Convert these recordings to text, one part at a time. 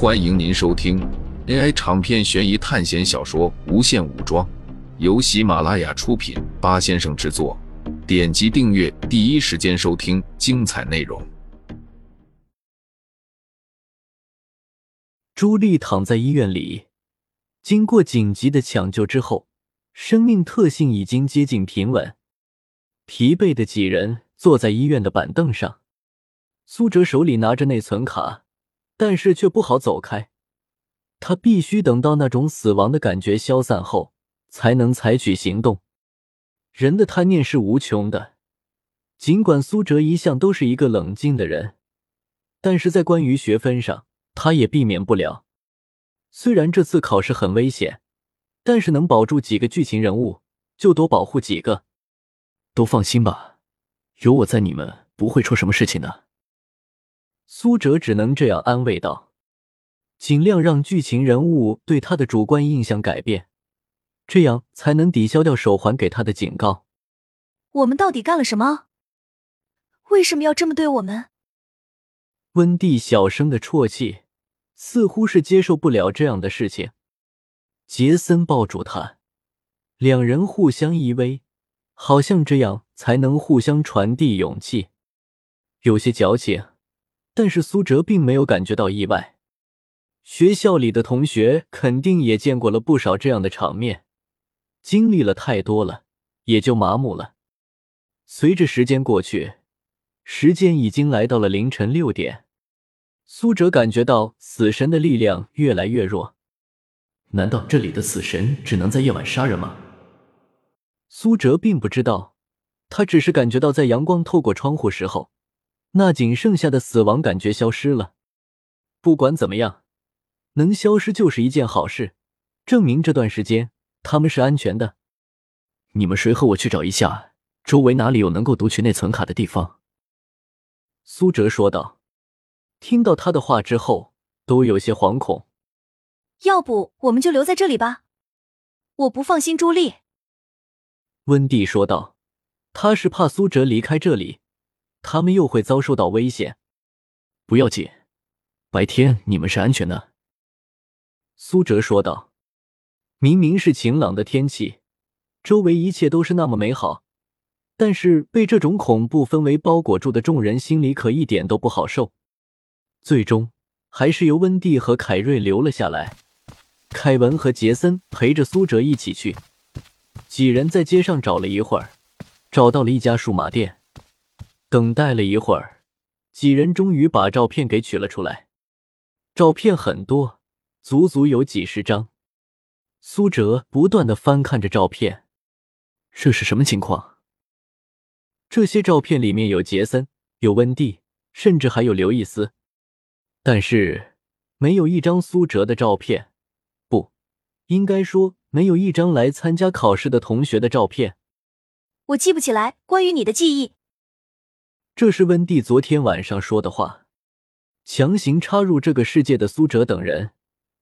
欢迎您收听 AI 长篇悬疑探险小说《无限武装》，由喜马拉雅出品，八先生制作。点击订阅，第一时间收听精彩内容。朱莉躺在医院里，经过紧急的抢救之后，生命特性已经接近平稳。疲惫的几人坐在医院的板凳上，苏哲手里拿着内存卡，但是却不好走开。他必须等到那种死亡的感觉消散后，才能采取行动。人的贪念是无穷的，尽管苏哲一向都是一个冷静的人，但是在关于学分上。他也避免不了。虽然这次考试很危险，但是能保住几个剧情人物，就多保护几个。都放心吧，有我在，你们不会出什么事情的。苏哲只能这样安慰道，尽量让剧情人物对他的主观印象改变，这样才能抵消掉手环给他的警告。我们到底干了什么？为什么要这么对我们？温蒂小声的啜泣。似乎是接受不了这样的事情，杰森抱住他，两人互相依偎，好像这样才能互相传递勇气。有些矫情，但是苏哲并没有感觉到意外。学校里的同学肯定也见过了不少这样的场面，经历了太多了，也就麻木了。随着时间过去，时间已经来到了凌晨六点。苏哲感觉到死神的力量越来越弱，难道这里的死神只能在夜晚杀人吗？苏哲并不知道，他只是感觉到在阳光透过窗户时候，那仅剩下的死亡感觉消失了。不管怎么样，能消失就是一件好事，证明这段时间他们是安全的。你们谁和我去找一下，周围哪里有能够读取内存卡的地方？苏哲说道。听到他的话之后，都有些惶恐。要不我们就留在这里吧，我不放心朱莉。温蒂说道：“他是怕苏哲离开这里，他们又会遭受到危险。不要紧，白天你们是安全的。”苏哲说道：“明明是晴朗的天气，周围一切都是那么美好，但是被这种恐怖氛围包裹住的众人心里可一点都不好受。”最终还是由温蒂和凯瑞留了下来，凯文和杰森陪着苏哲一起去。几人在街上找了一会儿，找到了一家数码店。等待了一会儿，几人终于把照片给取了出来。照片很多，足足有几十张。苏哲不断的翻看着照片，这是什么情况？这些照片里面有杰森，有温蒂，甚至还有刘易斯。但是没有一张苏哲的照片，不应该说没有一张来参加考试的同学的照片。我记不起来关于你的记忆。这是温蒂昨天晚上说的话。强行插入这个世界的苏哲等人，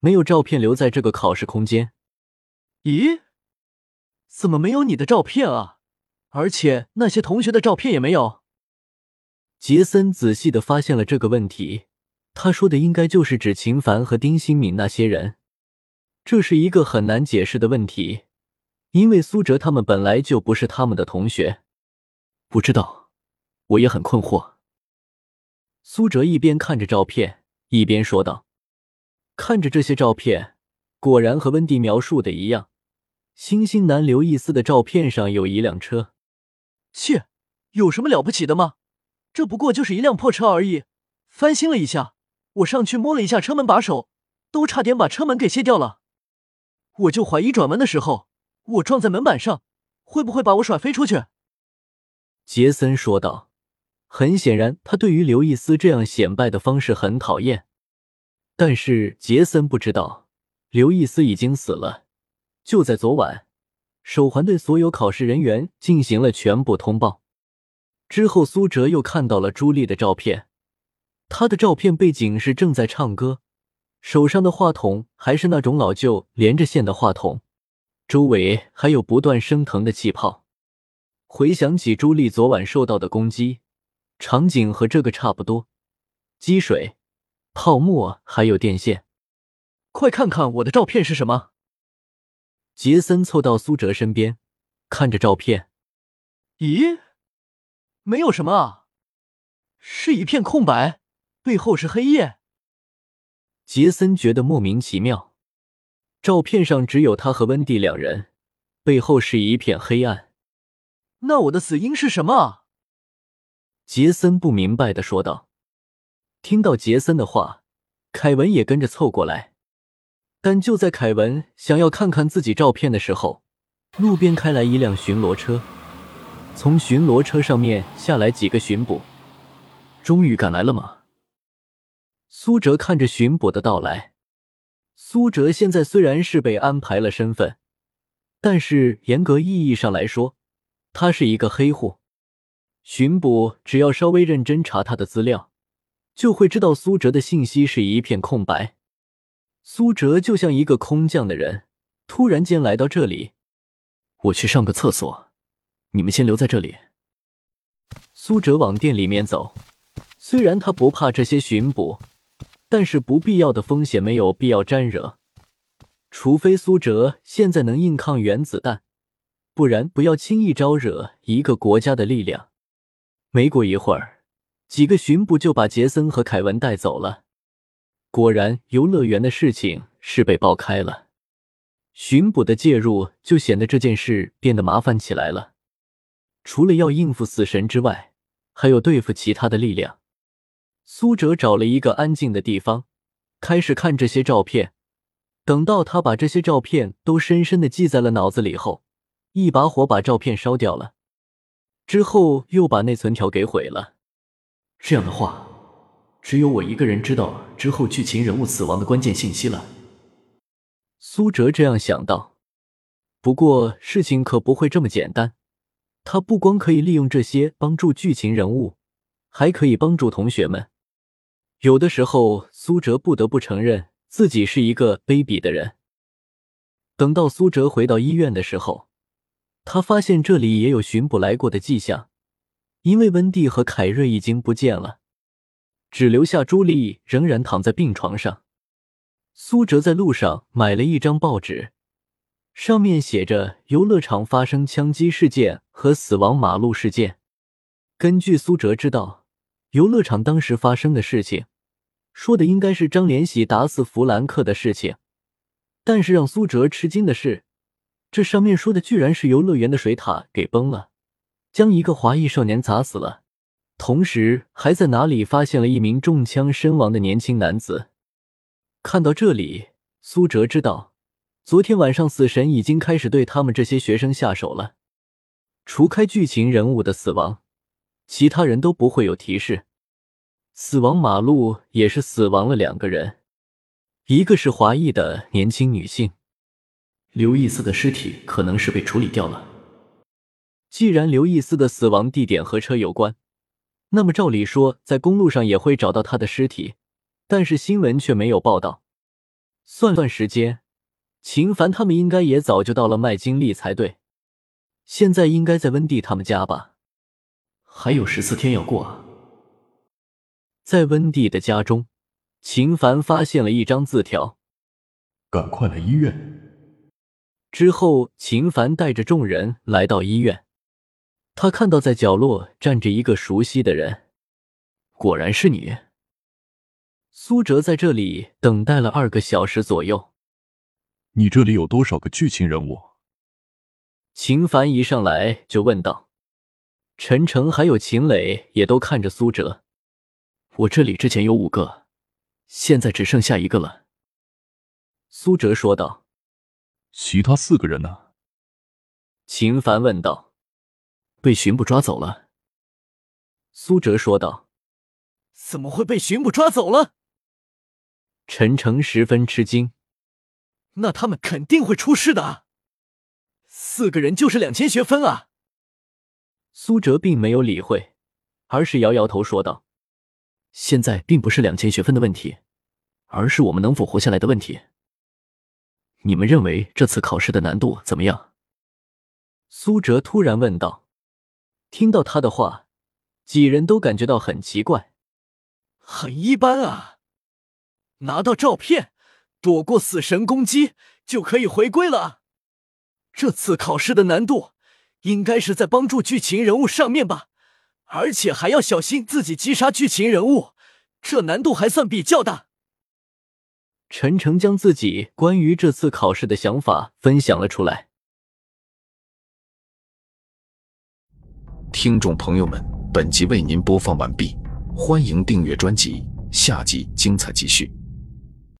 没有照片留在这个考试空间。咦？怎么没有你的照片啊？而且那些同学的照片也没有。杰森仔细的发现了这个问题。他说的应该就是指秦凡和丁新敏那些人，这是一个很难解释的问题，因为苏哲他们本来就不是他们的同学。不知道，我也很困惑。苏哲一边看着照片，一边说道：“看着这些照片，果然和温蒂描述的一样。星星男刘易斯的照片上有一辆车。切，有什么了不起的吗？这不过就是一辆破车而已，翻新了一下。”我上去摸了一下车门把手，都差点把车门给卸掉了。我就怀疑转弯的时候，我撞在门板上，会不会把我甩飞出去？杰森说道。很显然，他对于刘易斯这样显摆的方式很讨厌。但是杰森不知道，刘易斯已经死了。就在昨晚，手环对所有考试人员进行了全部通报。之后，苏哲又看到了朱莉的照片。她的照片背景是正在唱歌，手上的话筒还是那种老旧连着线的话筒，周围还有不断升腾的气泡。回想起朱莉昨晚受到的攻击，场景和这个差不多，积水、泡沫还有电线。快看看我的照片是什么。杰森凑到苏哲身边，看着照片，咦，没有什么啊，是一片空白，背后是黑夜。杰森觉得莫名其妙，照片上只有他和温蒂两人，背后是一片黑暗。那我的死因是什么？杰森不明白的说道。听到杰森的话，凯文也跟着凑过来。但就在凯文想要看看自己照片的时候，路边开来一辆巡逻车，从巡逻车上面下来几个巡捕。终于赶来了吗？苏哲看着巡捕的到来。苏哲现在虽然是被安排了身份，但是严格意义上来说，他是一个黑户。巡捕只要稍微认真查他的资料，就会知道苏哲的信息是一片空白。苏哲就像一个空降的人，突然间来到这里。我去上个厕所，你们先留在这里。苏哲往店里面走，虽然他不怕这些巡捕，但是不必要的风险没有必要沾惹。除非苏哲现在能硬抗原子弹，不然不要轻易招惹一个国家的力量。没过一会儿，几个巡捕就把杰森和凯文带走了。果然，游乐园的事情是被爆开了。巡捕的介入，就显得这件事变得麻烦起来了。除了要应付死神之外，还有对付其他的力量。苏哲找了一个安静的地方，开始看这些照片。等到他把这些照片都深深的记在了脑子里后，一把火把照片烧掉了，之后又把内存条给毁了。这样的话。只有我一个人知道之后剧情人物死亡的关键信息了。苏哲这样想到。不过事情可不会这么简单。他不光可以利用这些帮助剧情人物，还可以帮助同学们。有的时候，苏哲不得不承认自己是一个卑鄙的人。等到苏哲回到医院的时候，他发现这里也有巡捕来过的迹象，因为温蒂和凯瑞已经不见了。只留下朱莉仍然躺在病床上。苏哲在路上买了一张报纸，上面写着游乐场发生枪击事件和死亡马路事件。根据苏哲知道，游乐场当时发生的事情，说的应该是张连喜打死弗兰克的事情。但是让苏哲吃惊的是，这上面说的居然是游乐园的水塔给崩了，将一个华裔少年砸死了。同时，还在哪里发现了一名中枪身亡的年轻男子？看到这里，苏哲知道，昨天晚上死神已经开始对他们这些学生下手了。除开剧情人物的死亡，其他人都不会有提示。死亡马路也是死亡了两个人，一个是华裔的年轻女性，刘易斯的尸体可能是被处理掉了。既然刘易斯的死亡地点和车有关。那么照理说，在公路上也会找到他的尸体，但是新闻却没有报道。算算时间，秦凡他们应该也早就到了麦金利才对，现在应该在温蒂他们家吧？还有十四天要过啊！在温蒂的家中，秦凡发现了一张字条：“赶快来医院。”之后，秦凡带着众人来到医院。他看到在角落站着一个熟悉的人，果然是你。苏哲在这里等待了二个小时左右。你这里有多少个剧情人物？秦凡一上来就问道。陈诚还有秦磊也都看着苏哲。我这里之前有五个，现在只剩下一个了。苏哲说道。其他四个人呢？秦凡问道。被巡捕抓走了，苏哲说道：“怎么会被巡捕抓走了？”陈诚十分吃惊：“那他们肯定会出事的。四个人就是两千学分啊！”苏哲并没有理会，而是摇摇头说道：“现在并不是两千学分的问题，而是我们能否活下来的问题。你们认为这次考试的难度怎么样？”苏哲突然问道。听到他的话，几人都感觉到很奇怪，很一般啊！拿到照片，躲过死神攻击就可以回归了。这次考试的难度应该是在帮助剧情人物上面吧，而且还要小心自己击杀剧情人物，这难度还算比较大。陈诚将自己关于这次考试的想法分享了出来。听众朋友们，本集为您播放完毕，欢迎订阅专辑，下集精彩继续。